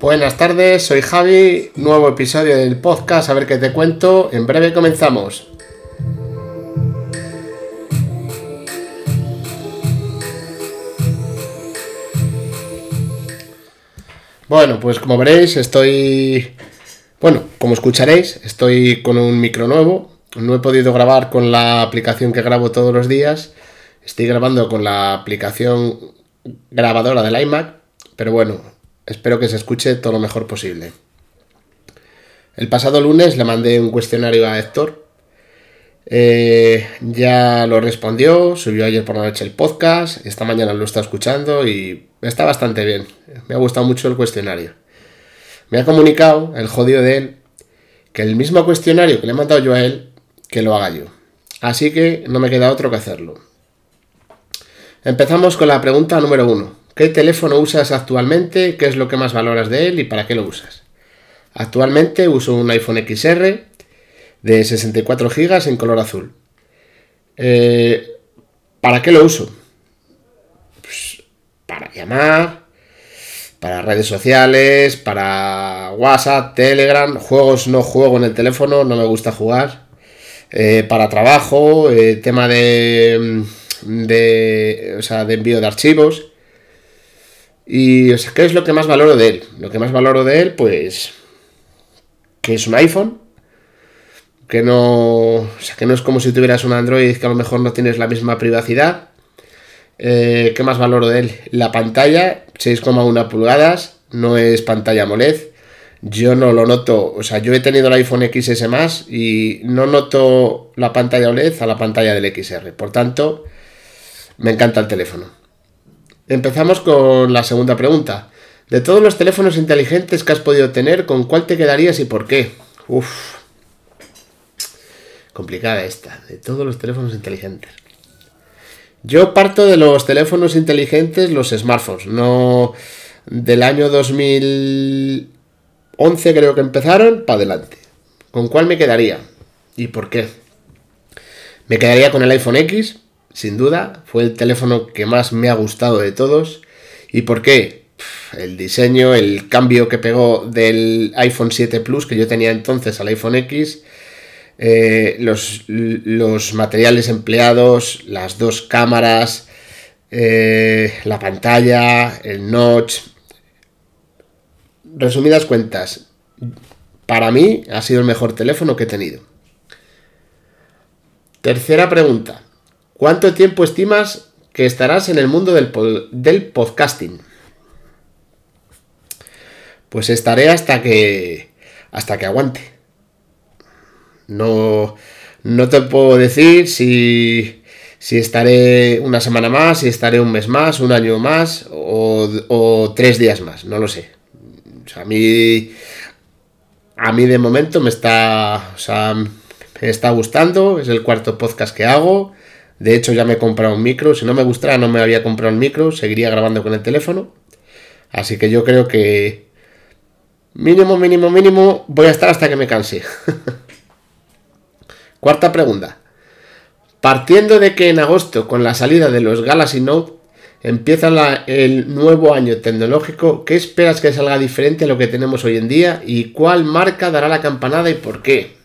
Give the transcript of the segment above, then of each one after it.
Buenas tardes, soy Javi, nuevo episodio del podcast, a ver qué te cuento, en breve comenzamos. Bueno, pues como veréis, estoy... Bueno, como escucharéis, estoy con un micro nuevo. No he podido grabar con la aplicación que grabo todos los días. Estoy grabando con la aplicación grabadora del iMac. Pero bueno, espero que se escuche todo lo mejor posible. El pasado lunes le mandé un cuestionario a Héctor. Eh, ya lo respondió, subió ayer por la noche el podcast, esta mañana lo está escuchando y está bastante bien. Me ha gustado mucho el cuestionario. Me ha comunicado, el jodido de él, que el mismo cuestionario que le he mandado yo a él, que lo haga yo. Así que no me queda otro que hacerlo. Empezamos con la pregunta número uno. ¿Qué teléfono usas actualmente? ¿Qué es lo que más valoras de él y para qué lo usas? Actualmente uso un iPhone XR de 64 GB en color azul. Eh, ¿Para qué lo uso? para llamar, para redes sociales, para WhatsApp, Telegram, juegos no juego en el teléfono, no me gusta jugar. Eh, para trabajo, eh, tema de, de, o sea, de envío de archivos. Y, o sea, ¿qué es lo que más valoro de él? Lo que más valoro de él, pues, que es un iPhone, que no, o sea, que no es como si tuvieras un Android que a lo mejor no tienes la misma privacidad eh, ¿Qué más valoro de él? La pantalla, 6,1 pulgadas, no es pantalla AMOLED. Yo no lo noto, o sea, yo he tenido el iPhone XS más y no noto la pantalla OLED a la pantalla del XR. Por tanto, me encanta el teléfono. Empezamos con la segunda pregunta. De todos los teléfonos inteligentes que has podido tener, ¿con cuál te quedarías y por qué? Uf. Complicada esta. De todos los teléfonos inteligentes. Yo parto de los teléfonos inteligentes, los smartphones, no del año 2011 creo que empezaron, para adelante. ¿Con cuál me quedaría? ¿Y por qué? Me quedaría con el iPhone X, sin duda, fue el teléfono que más me ha gustado de todos. ¿Y por qué? El diseño, el cambio que pegó del iPhone 7 Plus que yo tenía entonces al iPhone X, eh, los, materiales empleados, las dos cámaras, eh, la pantalla, el notch. Resumidas cuentas, para mí ha sido el mejor teléfono que he tenido. Tercera pregunta. ¿Cuánto tiempo estimas que estarás en el mundo del, podcasting? Pues estaré hasta que hasta que aguante. No, no te puedo decir si, si estaré una semana más, si estaré un mes más, un año más o, tres días más, no lo sé. a mí, a mí de momento me está, me está gustando, es el cuarto podcast que hago. De hecho, ya me he comprado un micro. Si no me gustara, no me había comprado un micro. Seguiría grabando con el teléfono. Así que yo creo que mínimo, mínimo, mínimo voy a estar hasta que me canse. Cuarta pregunta. Partiendo de que en agosto, con la salida de los Galaxy Note, empieza el nuevo año tecnológico, ¿qué esperas que salga diferente a lo que tenemos hoy en día? ¿Y cuál marca dará la campanada y por qué?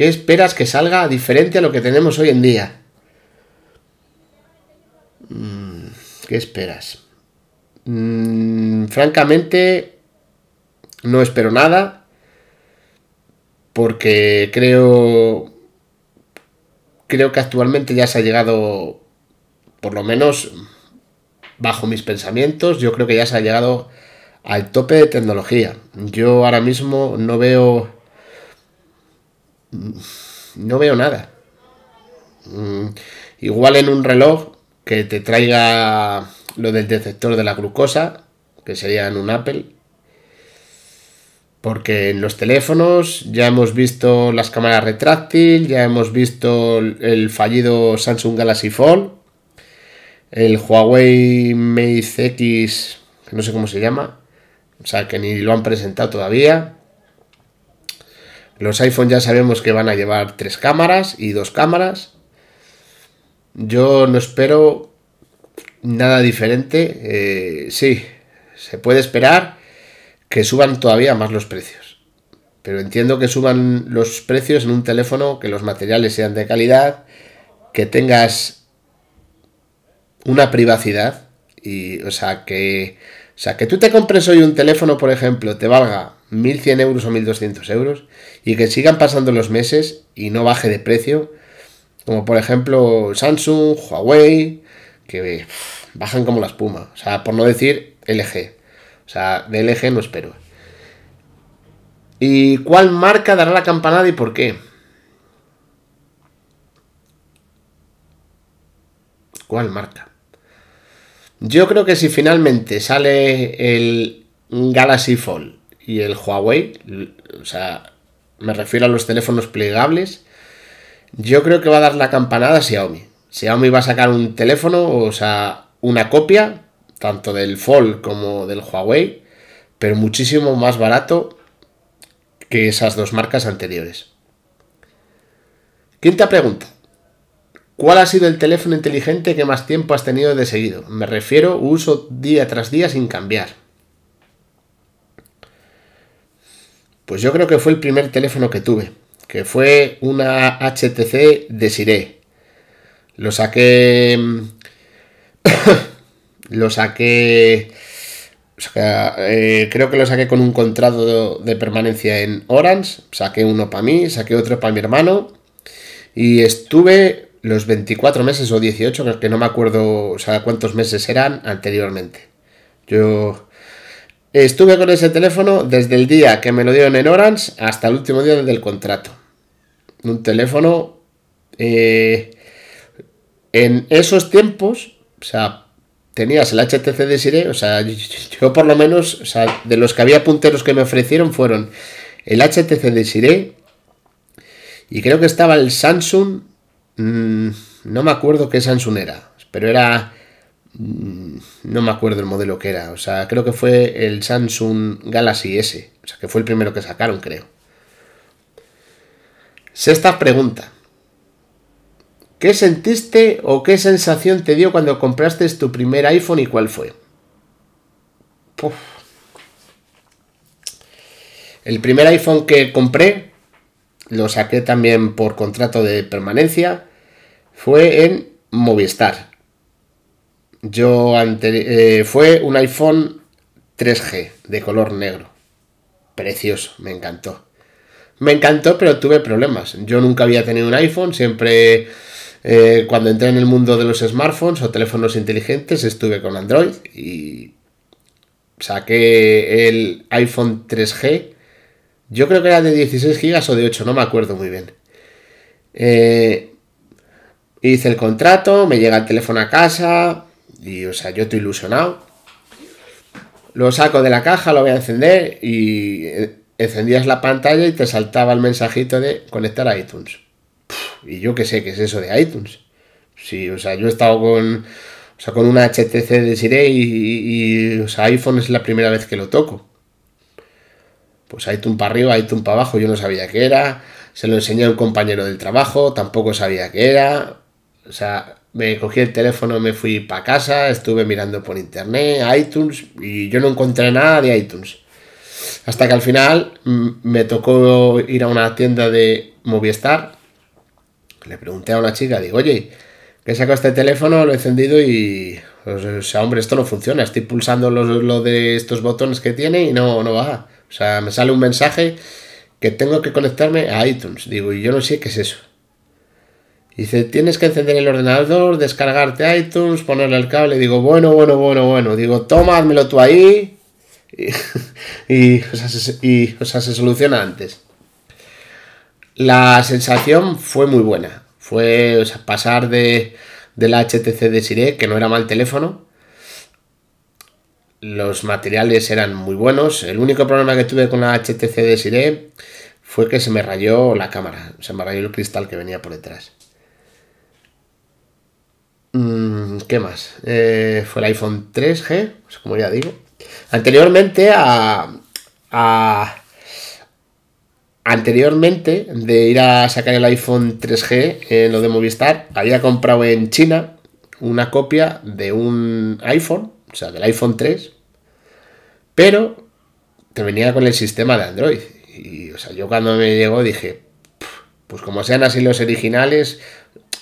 ¿Qué esperas que salga diferente a lo que tenemos hoy en día? Mm, ¿Qué esperas? Mm, francamente, no espero nada porque creo creo que actualmente ya se ha llegado por lo menos bajo mis pensamientos yo creo que ya se ha llegado al tope de tecnología yo ahora mismo no veo no veo nada mm, igual en un reloj que te traiga lo del detector de la glucosa que sería en un Apple porque en los teléfonos ya hemos visto las cámaras retráctil, ya hemos visto el fallido Samsung Galaxy Fold, el Huawei Mate X, no sé cómo se llama, o sea que ni lo han presentado todavía. Los iPhone ya sabemos que van a llevar tres cámaras y dos cámaras. Yo no espero nada diferente. Eh, sí, se puede esperar que suban todavía más los precios. Pero entiendo que suban los precios en un teléfono, que los materiales sean de calidad, que tengas una privacidad y, o sea, que, o sea, que tú te compres hoy un teléfono, por ejemplo, te valga 1.100 euros o 1.200 euros y que sigan pasando los meses y no baje de precio, como por ejemplo Samsung, Huawei, que bajan como la espuma. O sea, por no decir LG. O sea, de LG no espero. ¿Y cuál marca dará la campanada y por qué? ¿Cuál marca? Yo creo que si finalmente sale el Galaxy Fold y el Huawei, o sea, me refiero a los teléfonos plegables, yo creo que va a dar la campanada a Xiaomi. Xiaomi va a sacar un teléfono, o sea, una copia, tanto del Fold como del Huawei, pero muchísimo más barato que esas dos marcas anteriores. Quinta pregunta. ¿Cuál ha sido el teléfono inteligente que más tiempo has tenido de seguido? Me refiero uso día tras día sin cambiar. Pues yo creo que fue el primer teléfono que tuve que fue una HTC Desiree. Lo saqué. lo saqué. Eh, creo que lo saqué con un contrato de, permanencia en Orange. Saqué uno para mí, saqué otro para mi hermano. Y estuve los 24 meses o 18, que no me acuerdo o sea, cuántos meses eran anteriormente. Yo estuve con ese teléfono desde el día que me lo dieron en Orange hasta el último día del contrato. Un teléfono eh, en esos tiempos, o sea, tenías el HTC Desiree, o sea, yo por lo menos, o sea, de los que había punteros que me ofrecieron fueron el HTC Desiree y creo que estaba el Samsung, mm, no me acuerdo qué Samsung era, pero era, no me acuerdo el modelo que era, o sea, creo que fue el Samsung Galaxy S, o sea, que fue el primero que sacaron, creo. Sexta pregunta. ¿Qué sentiste o qué sensación te dio cuando compraste tu primer iPhone y cuál fue? El primer iPhone que compré, lo saqué también por contrato de permanencia, fue en Movistar. Yo eh, fue un iPhone 3G de color negro. Precioso, me encantó. Me encantó, pero tuve problemas. Yo nunca había tenido un iPhone, siempre eh, cuando entré en el mundo de los smartphones o teléfonos inteligentes estuve con Android y saqué el iPhone 3G. Yo creo que era de 16 GB o de 8, no me acuerdo muy bien. Eh, hice el contrato, me llega el teléfono a casa y, o sea, yo estoy ilusionado. Lo saco de la caja, lo voy a encender y eh, encendías la pantalla y te saltaba el mensajito de conectar a iTunes. y yo qué sé qué es eso de iTunes. Sí, o sea, yo he estado con, o sea, con una HTC de Sire y, y o sea, iPhone es la primera vez que lo toco. Pues iTunes para arriba, iTunes para abajo, yo no sabía qué era. Se lo enseñé a un compañero del trabajo, tampoco sabía qué era. O sea, me cogí el teléfono, me fui para casa, estuve mirando por internet, iTunes, y yo no encontré nada de iTunes. Hasta que al final me tocó ir a una tienda de Movistar. Le pregunté a una chica, digo, oye, ¿qué saco este teléfono? Lo he encendido y. O sea, hombre, esto no funciona. Estoy pulsando lo, de estos botones que tiene y no, no va. O sea, me sale un mensaje que tengo que conectarme a iTunes. Digo, y yo no sé qué es eso. Dice, tienes que encender el ordenador, descargarte iTunes, ponerle el cable. Digo, bueno, bueno, bueno, bueno. Digo, toma, tú ahí y, o sea, se, soluciona antes. La sensación fue muy buena. Fue pasar de, la HTC de que no era mal teléfono. Los materiales eran muy buenos. El único problema que tuve con la HTC de fue que se me rayó la cámara. Se me rayó el cristal que venía por detrás. Mm, ¿Qué más? Eh, fue el iPhone 3G, como ya digo. Anteriormente a, anteriormente de ir a sacar el iPhone 3G en lo de Movistar, había comprado en China una copia de un iPhone, o sea, del iPhone 3, pero te venía con el sistema de Android. Y, o sea, yo cuando me llegó dije, pues como sean así los originales,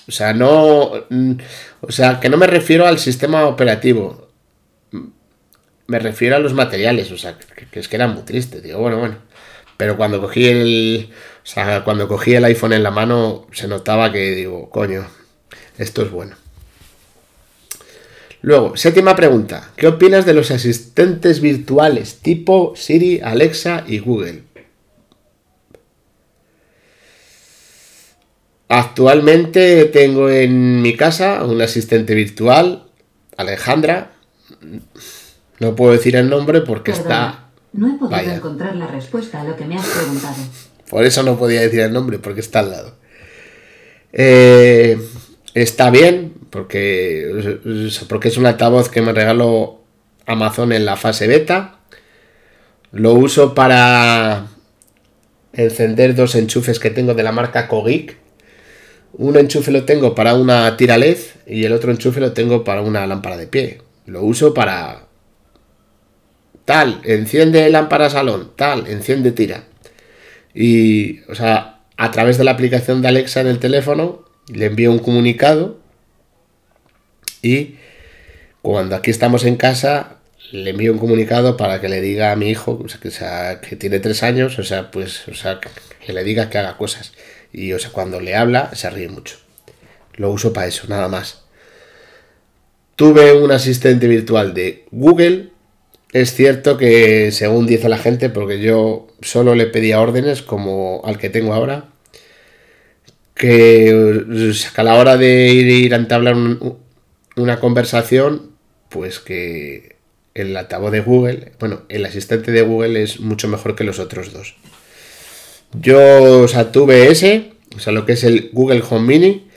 o sea, no, mm, o sea, que no me refiero al sistema operativo, me refiero a los materiales, o sea, que, es que era muy triste, digo, bueno, bueno. Pero cuando cogí el, o sea, cuando cogí el iPhone en la mano, se notaba que digo, coño, esto es bueno. Luego, séptima pregunta. ¿Qué opinas de los asistentes virtuales tipo Siri, Alexa y Google? Actualmente tengo en mi casa un asistente virtual, Alejandra. No puedo decir el nombre porque está... No he podido encontrar la respuesta a lo que me has preguntado. Por eso no podía decir el nombre, porque está al lado. Eh, está bien, porque, porque es un altavoz que me regaló Amazon en la fase beta. Lo uso para encender dos enchufes que tengo de la marca Kogik. Un enchufe lo tengo para una tira LED y el otro enchufe lo tengo para una lámpara de pie. Lo uso para tal, enciende lámpara salón, tal, enciende tira. Y, o sea, a través de la aplicación de Alexa en el teléfono, le envío un comunicado y cuando aquí estamos en casa, le envío un comunicado para que le diga a mi hijo, que, sea, que tiene tres años, o sea, pues, o sea, que le diga que haga cosas. Y, o sea, cuando le habla, se ríe mucho. Lo uso para eso, nada más. Tuve un asistente virtual de Google es cierto que, según dice la gente, porque yo solo le pedía órdenes como al que tengo ahora, que, a la hora de ir, a entablar una conversación, pues que el altavoz de Google, bueno, el asistente de Google es mucho mejor que los otros dos. Yo, o sea, tuve ese, o sea, lo que es el Google Home Mini,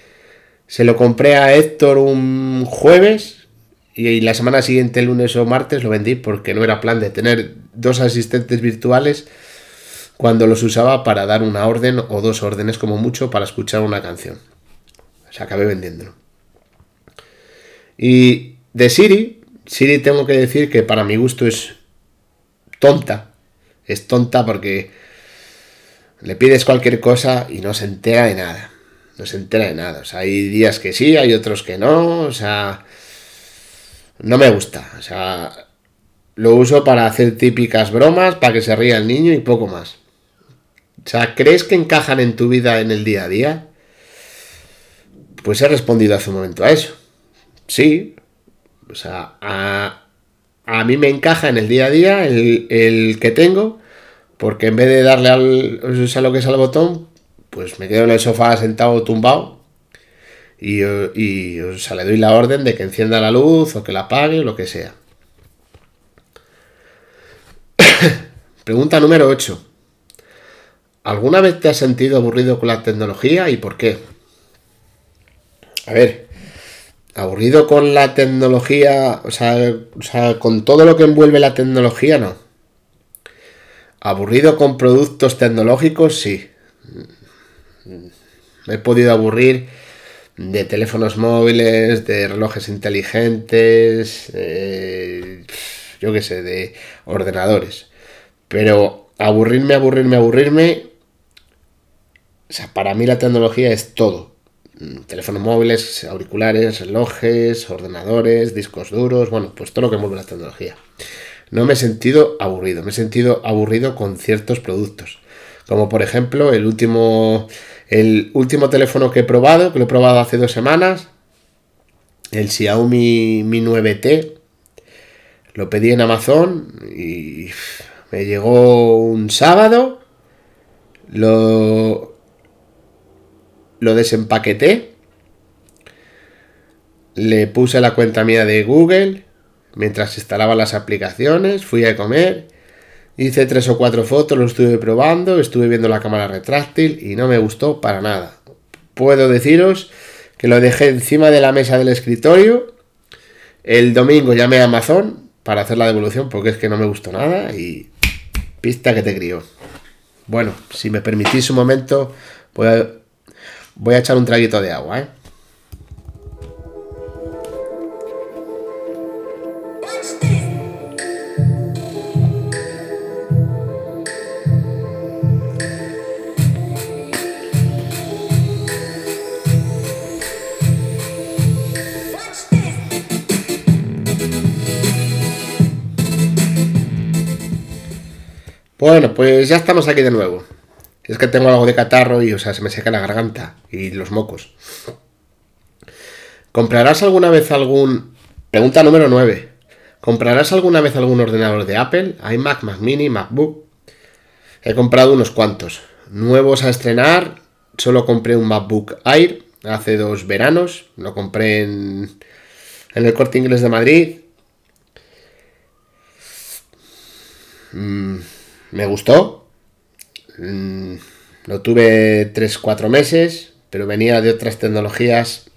se lo compré a Héctor un jueves y la semana siguiente, lunes o martes, lo vendí porque no era plan de tener dos asistentes virtuales cuando los usaba para dar una orden o dos órdenes como mucho para escuchar una canción. O sea, acabé vendiéndolo. Y de Siri, Siri tengo que decir que para mi gusto es tonta. Es tonta porque le pides cualquier cosa y no se entera de nada. No se entera de nada. O sea, hay días que sí, hay otros que no. O sea, no me gusta. O sea, lo uso para hacer típicas bromas, para que se ría el niño y poco más. O sea, ¿crees que encajan en tu vida en el día a día? Pues he respondido hace un momento a eso. Sí. O sea, a, a mí me encaja en el día a día el, que tengo, porque en vez de darle al, o lo que es al botón, pues me quedo en el sofá sentado tumbado y, y o sea, le doy la orden de que encienda la luz o que la apague o lo que sea. Pregunta número 8. ¿Alguna vez te has sentido aburrido con la tecnología y por qué? A ver, aburrido con la tecnología, o sea, o sea, con todo lo que envuelve la tecnología, no. Aburrido con productos tecnológicos, sí. Me he podido aburrir de teléfonos móviles, de relojes inteligentes, eh, yo qué sé, de ordenadores. Pero aburrirme, aburrirme, aburrirme, o sea, para mí la tecnología es todo. Teléfonos móviles, auriculares, relojes, ordenadores, discos duros, bueno, pues todo lo que mueve la tecnología. No me he sentido aburrido, me he sentido aburrido con ciertos productos. Como por ejemplo el último el último teléfono que he probado, que lo he probado hace dos semanas, el Xiaomi Mi 9T, lo pedí en Amazon y me llegó un sábado, lo, lo desempaqueté, le puse la cuenta mía de Google mientras instalaba las aplicaciones, fui a comer Hice tres o cuatro fotos, lo estuve probando, estuve viendo la cámara retráctil y no me gustó para nada. Puedo deciros que lo dejé encima de la mesa del escritorio. El domingo llamé a Amazon para hacer la devolución porque es que no me gustó nada y pista que te crío. Bueno, si me permitís un momento, voy a, voy a echar un traguito de agua, ¿eh? Bueno, pues ya estamos aquí de nuevo. Es que tengo algo de catarro y, o sea, se me seca la garganta y los mocos. ¿Comprarás alguna vez algún... Pregunta número 9. ¿Comprarás alguna vez algún ordenador de Apple? iMac, Mac Mini, MacBook. He comprado unos cuantos. Nuevos a estrenar. Solo compré un MacBook Air hace dos veranos. Lo compré en, en el corte inglés de Madrid. Mm, me gustó. Mm, lo tuve 3-4 meses, pero venía de otras tecnologías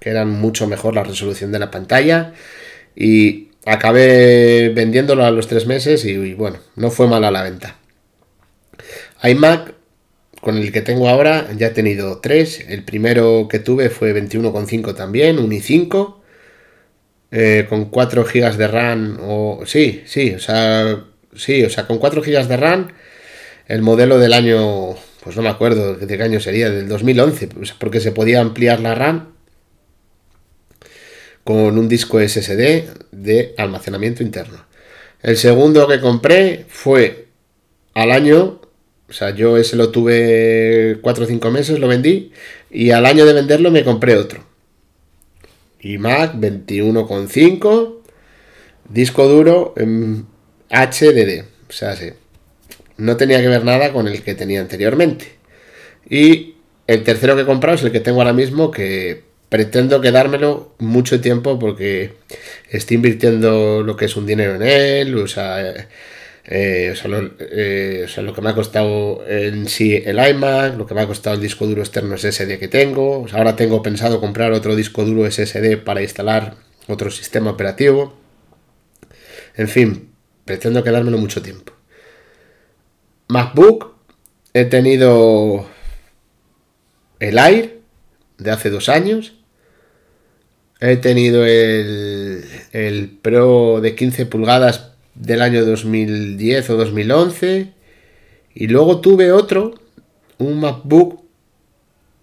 que eran mucho mejor la resolución de la pantalla. Y acabé vendiéndolo a los 3 meses y, bueno, no fue mala la venta. iMac, con el que tengo ahora, ya he tenido 3. El primero que tuve fue 21,5 también, un i5. Eh, con 4 GB de RAM o sí, sí, o sea, sí, o sea, con 4 GB de RAM, el modelo del año, pues no me acuerdo de qué año sería, del 2011, pues, porque se podía ampliar la RAM con un disco SSD de almacenamiento interno. El segundo que compré fue al año, o sea, yo ese lo tuve 4 o 5 meses, lo vendí, y al año de venderlo me compré otro. iMac 21,5, disco duro en HDD. O sea, sí, no tenía que ver nada con el que tenía anteriormente. Y el tercero que he comprado es el que tengo ahora mismo, que pretendo quedármelo mucho tiempo porque estoy invirtiendo lo que es un dinero en él, o sea, eh, eh, o, sea, lo, que me ha costado en sí el iMac, lo que me ha costado el disco duro externo SSD que tengo. ahora tengo pensado comprar otro disco duro SSD para instalar otro sistema operativo. En fin, pretendo quedármelo mucho tiempo. MacBook, he tenido el Air de hace dos años. He tenido el, el Pro de 15 pulgadas del año 2010 o 2011. Y luego tuve otro, un MacBook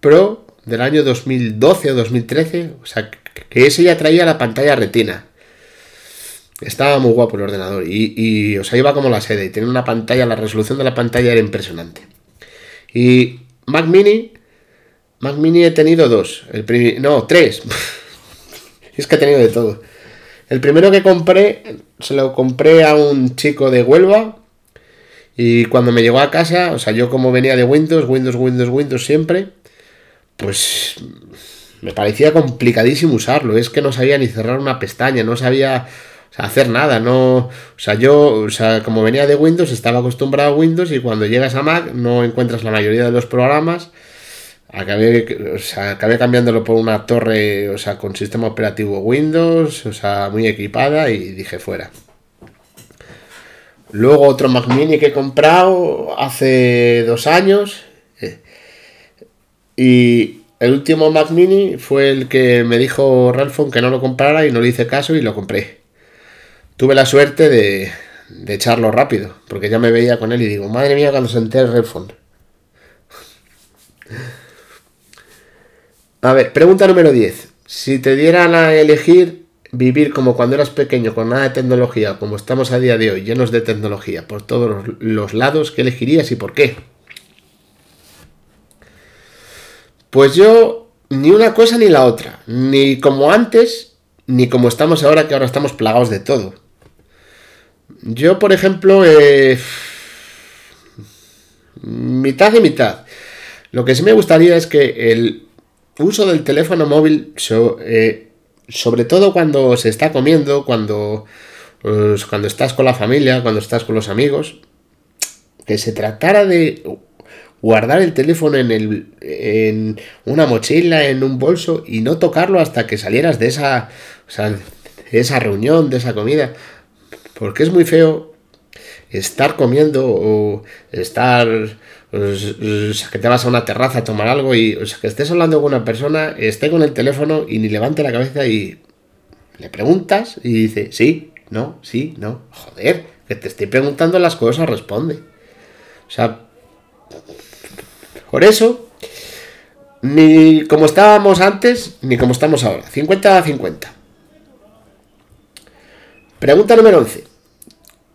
Pro del año 2012 o 2013. O sea, que ese ya traía la pantalla retina. Estaba muy guapo el ordenador y, o sea, iba como la sede y tenía una pantalla, la resolución de la pantalla era impresionante. Y Mac Mini, Mac Mini he tenido dos, el no, tres. es que he tenido de todo. El primero que compré, se lo compré a un chico de Huelva y cuando me llegó a casa, o sea, yo como venía de Windows, Windows, Windows, Windows siempre, pues me parecía complicadísimo usarlo. Es que no sabía ni cerrar una pestaña, no sabía o sea, hacer nada, no, o sea, yo, o sea, como venía de Windows, estaba acostumbrado a Windows y cuando llegas a Mac no encuentras la mayoría de los programas. Acabé, acabé cambiándolo por una torre, o sea, con sistema operativo Windows, o sea, muy equipada y dije fuera. Luego otro Mac Mini que he comprado hace dos años. Eh, y el último Mac Mini fue el que me dijo Ralphon que no lo comprara y no le hice caso y lo compré tuve la suerte de, echarlo rápido, porque ya me veía con él y digo, madre mía, cuando senté el Redphone. A ver, pregunta número 10. Si te dieran a elegir vivir como cuando eras pequeño, con nada de tecnología, como estamos a día de hoy, llenos de tecnología por todos los lados, ¿qué elegirías y por qué? Pues yo, ni una cosa ni la otra. Ni como antes, ni como estamos ahora, que ahora estamos plagados de todo. Yo, por ejemplo, eh, mitad y mitad. Lo que sí me gustaría es que el uso del teléfono móvil, eh, sobre todo cuando se está comiendo, cuando, pues, cuando estás con la familia, cuando estás con los amigos, que se tratara de guardar el teléfono en, el, una mochila, en un bolso y no tocarlo hasta que salieras de esa, de esa reunión, de esa comida. Porque es muy feo estar comiendo o estar pues, que te vas a una terraza a tomar algo y que estés hablando con una persona, esté con el teléfono y ni levante la cabeza y le preguntas y dice, sí, no, sí, no. Joder, que te estoy preguntando las cosas, responde. O sea, por eso, ni como estábamos antes, ni como estamos ahora. 50 a 50. Pregunta número 11.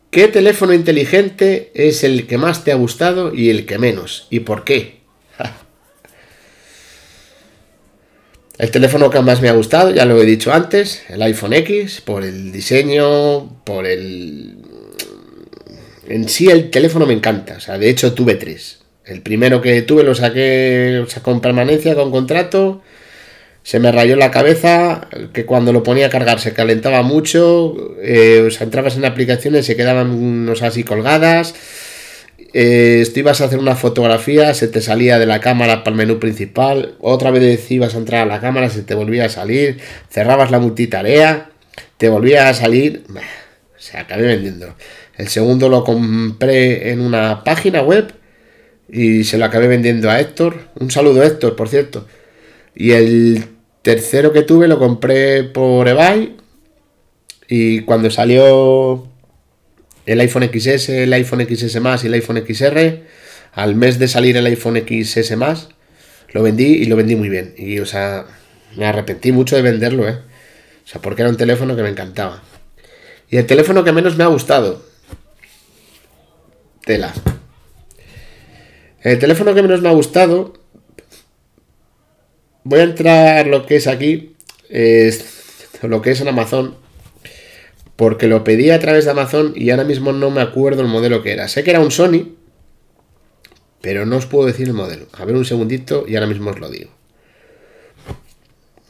¿Qué teléfono inteligente es el que más te ha gustado y el que menos? ¿Y por qué? El teléfono que más me ha gustado, ya lo he dicho antes, el iPhone X, por el diseño, por el... En sí el teléfono me encanta, o sea, de hecho tuve tres. El primero que tuve lo saqué o sea, con permanencia, con contrato, se me rayó la cabeza, que cuando lo ponía a cargar se calentaba mucho, eh, o sea, entrabas en aplicaciones, se quedaban unos así colgadas eh, ibas a hacer una fotografía, se te salía de la cámara para el menú principal, otra vez ibas a entrar a la cámara, se te volvía a salir, cerrabas la multitarea, te volvía a salir, se acabé vendiendo. El segundo lo compré en una página web y se lo acabé vendiendo a Héctor. Un saludo Héctor, por cierto. Y el tercero que tuve lo compré por eBay y cuando salió el iPhone XS, el iPhone XS Más y el iPhone XR. Al mes de salir el iPhone XS Más, lo vendí y lo vendí muy bien. Y, o sea, me arrepentí mucho de venderlo, ¿eh? O sea, porque era un teléfono que me encantaba. Y el teléfono que menos me ha gustado. Tela. El teléfono que menos me ha gustado. Voy a entrar lo que es aquí. Lo que es en Amazon porque lo pedí a través de Amazon y ahora mismo no me acuerdo el modelo que era. Sé que era un Sony, pero no os puedo decir el modelo. A ver un segundito y ahora mismo os lo digo.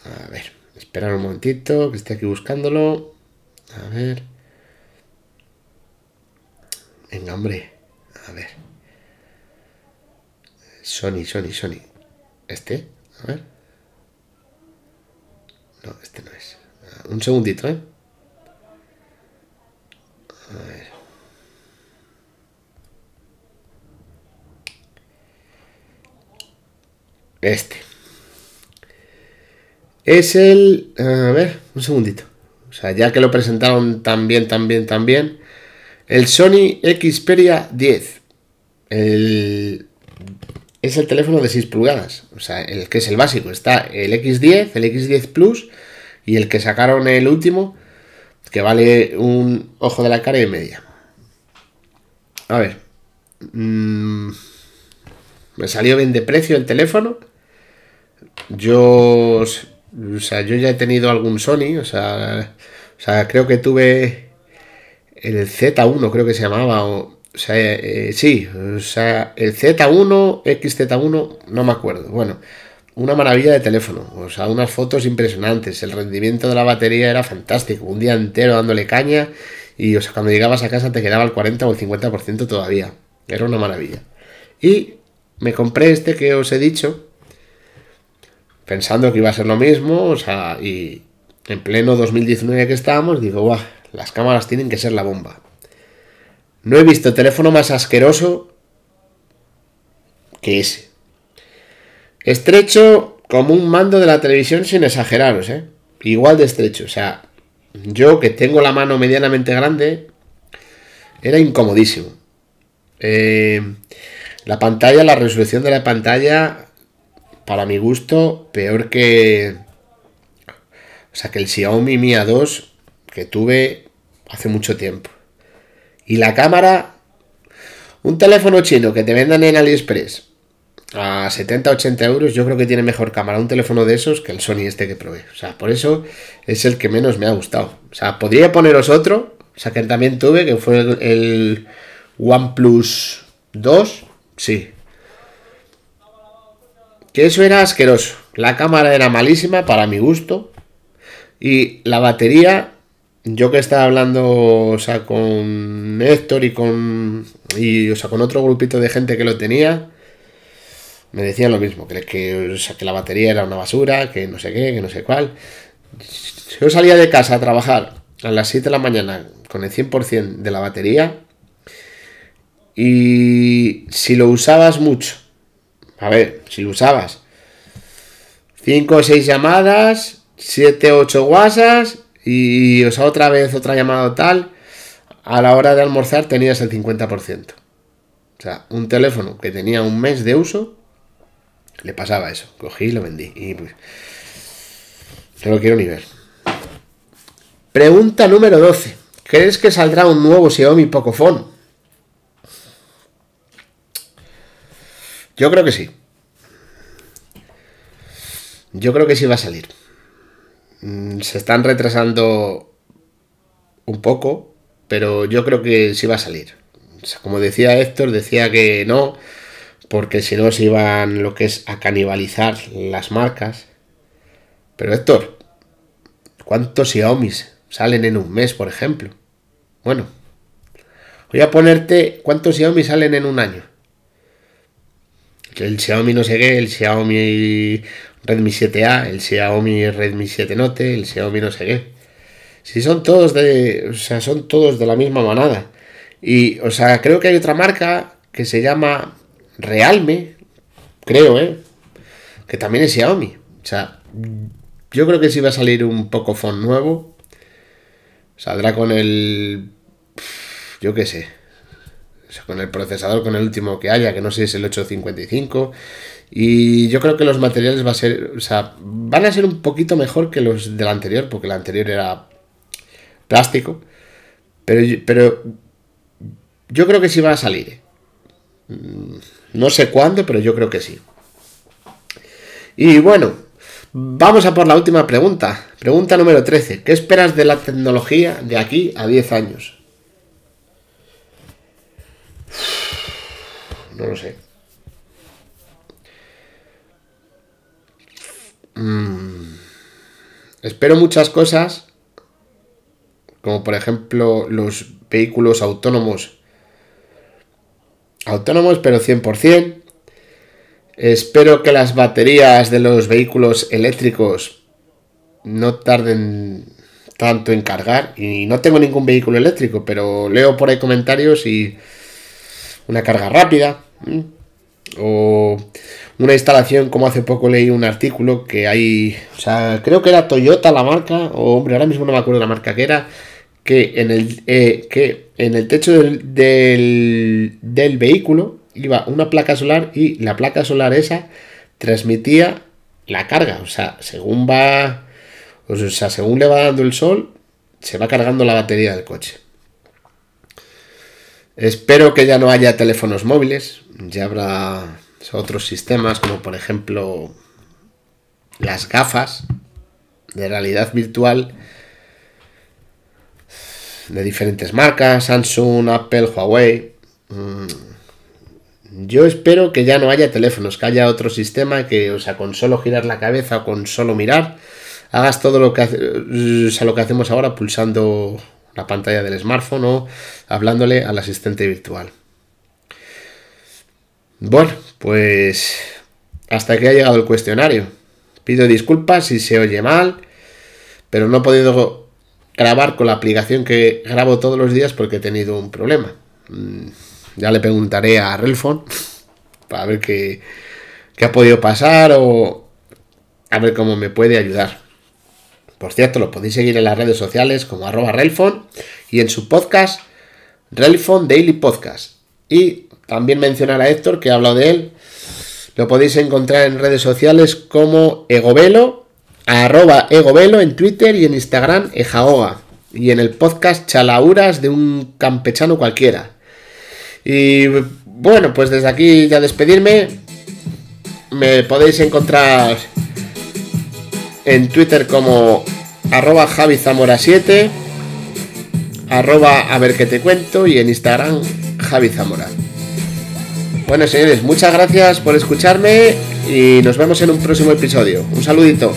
A ver, esperar un momentito, que esté aquí buscándolo. A ver. Venga, hombre. A ver. Sony, Sony, Sony. ¿Este? A ver. No, este no es. Un segundito, ¿eh? Este. Es el... A ver, un segundito. O sea, ya que lo presentaron tan bien, tan bien, tan. El Sony Xperia 10. El, es el teléfono de 6 pulgadas. O sea, el que es el básico. Está el X10, el X10 Plus y el que sacaron el último, que vale un ojo de la cara y media. A ver. Mm, me salió bien de precio el teléfono. Yo. O sea, yo ya he tenido algún Sony. O sea. O sea, creo que tuve. El Z1, creo que se llamaba. Sea, eh, sí. O sea, el Z1, XZ1, no me acuerdo. Bueno una maravilla de teléfono, o sea, unas fotos impresionantes, el rendimiento de la batería era fantástico, un día entero dándole caña y o sea, cuando llegabas a casa te quedaba el 40 o el 50% todavía, era una maravilla. Y me compré este que os he dicho, pensando que iba a ser lo mismo, o sea, y en pleno 2019 que estábamos, digo, guau, las cámaras tienen que ser la bomba. No he visto teléfono más asqueroso que ese. Estrecho como un mando de la televisión sin exageraros, ¿eh? Igual de estrecho. O sea, yo que tengo la mano medianamente grande, era incomodísimo. Eh, la pantalla, la resolución de la pantalla, para mi gusto, peor que... O sea, que el Xiaomi Mi A2 que tuve hace mucho tiempo. Y la cámara, un teléfono chino que te vendan en AliExpress a 70-80 euros, yo creo que tiene mejor cámara un teléfono de esos que el Sony este que probé. O sea, por eso es el que menos me ha gustado. O sea, podría poneros otro, o sea, que también tuve, que fue el, OnePlus 2, sí. Que eso era asqueroso. La cámara era malísima para mi gusto. Y la batería, yo que estaba hablando, o sea, con Héctor y con, y, o sea, con otro grupito de gente que lo tenía, me decían lo mismo, que, que, que la batería era una basura, que no sé qué, que no sé cuál. Yo salía de casa a trabajar a las 7 de la mañana con el 100% de la batería y si lo usabas mucho, a ver, si lo usabas 5 o 6 llamadas, 7 o 8 WhatsApps y o otra vez otra llamada tal, a la hora de almorzar tenías el 50%. O sea, un teléfono que tenía un mes de uso le pasaba eso. Cogí y lo vendí. Y pues, no lo quiero ni ver. Pregunta número 12. ¿crees que saldrá un nuevo Xiaomi Pocophone? Yo creo que sí. Yo creo que sí va a salir. Mm, se están retrasando un poco, pero yo creo que sí va a salir. como decía Héctor, decía que no, porque si no se iban lo que es a canibalizar las marcas. Pero Héctor, ¿cuántos Xiaomi salen en un mes, por ejemplo? Bueno, voy a ponerte cuántos Xiaomi salen en un año. El Xiaomi no sé qué, el Xiaomi Redmi 7A, el Xiaomi Redmi 7 Note, el Xiaomi no sé qué. Si son todos de, o sea, son todos de la misma manada. Y, o sea, creo que hay otra marca que se llama Realme, creo, ¿eh? Que también es Xiaomi. O sea, yo creo que sí va a salir un poco phone nuevo. Saldrá con el, yo qué sé, con el procesador, con el último que haya, que no sé si es el 855. Y yo creo que los materiales va a ser, o sea, van a ser un poquito mejor que los del anterior, porque el anterior era plástico. Pero, pero yo creo que sí va a salir. Mm, no sé cuándo, pero yo creo que sí. Y bueno, vamos a por la última pregunta. Pregunta número 13. ¿Qué esperas de la tecnología de aquí a 10 años? No lo sé. Mm. Espero muchas cosas, como por ejemplo los vehículos autónomos. Autónomos, pero 100%. Espero que las baterías de los vehículos eléctricos no tarden tanto en cargar. Y no tengo ningún vehículo eléctrico, pero leo por ahí comentarios y una carga rápida. O una instalación, como hace poco leí un artículo que hay, o sea, creo que era Toyota la marca, o hombre, ahora mismo no me acuerdo la marca que era, que en el, eh, que en el techo del, del, vehículo iba una placa solar y la placa solar esa transmitía la carga, o sea, según va, o sea, según le va dando el sol, se va cargando la batería del coche. Espero que ya no haya teléfonos móviles, ya habrá otros sistemas como por ejemplo las gafas de realidad virtual de diferentes marcas, Samsung, Apple, Huawei. Mm, yo espero que ya no haya teléfonos, que haya otro sistema que, o sea, con solo girar la cabeza o con solo mirar, hagas todo lo que, lo que hacemos ahora pulsando la pantalla del smartphone o hablándole al asistente virtual. Bueno, pues hasta aquí ha llegado el cuestionario. Pido disculpas si se oye mal, pero no he podido grabar con la aplicación que grabo todos los días porque he tenido un problema. Mm, ya le preguntaré a Relfon para ver qué, qué ha podido pasar o a ver cómo me puede ayudar. Por cierto, lo podéis seguir en las redes sociales como arroba Relfon y en su podcast Relfon Daily Podcast. Y también mencionar a Héctor, que ha hablado de él. Lo podéis encontrar en redes sociales como Egovelo, arroba Egovelo en Twitter y en Instagram Ejaoga. Y en el podcast Chalauras de un campechano cualquiera. Y bueno, pues desde aquí ya despedirme. Me podéis encontrar en Twitter como arroba Javi Zamora 7, arroba a ver qué te cuento y en Instagram Javi Zamora. Bueno, señores, muchas gracias por escucharme y nos vemos en un próximo episodio. Un saludito.